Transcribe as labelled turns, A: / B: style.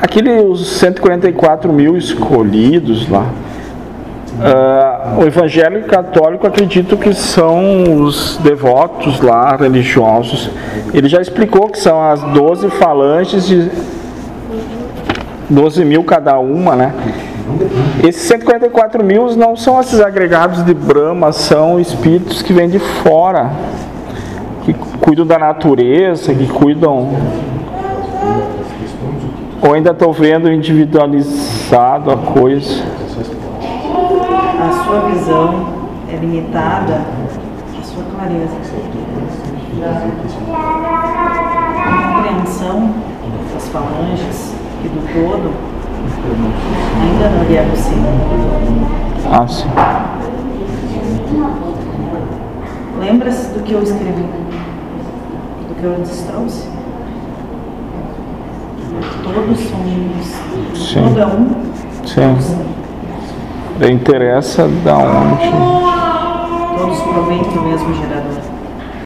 A: Aqueles 144 mil escolhidos lá, uh, o evangélico católico acredita que são os devotos lá, religiosos. Ele já explicou que são as 12 falanges de 12 mil cada uma, né? Esses 144 mil não são esses agregados de Brahma, são espíritos que vêm de fora, que cuidam da natureza, que cuidam ou ainda estou vendo individualizado a coisa?
B: A sua visão é limitada à sua clareza. A compreensão das falanges e do todo ainda não lhe é possível.
A: Ah, sim.
B: Lembra-se do que eu escrevi? Do que eu lhes trouxe? Todos somos.
A: Sim.
B: É um.
A: Sim. Daí interessa da onde.
B: Todos provêm do mesmo gerador.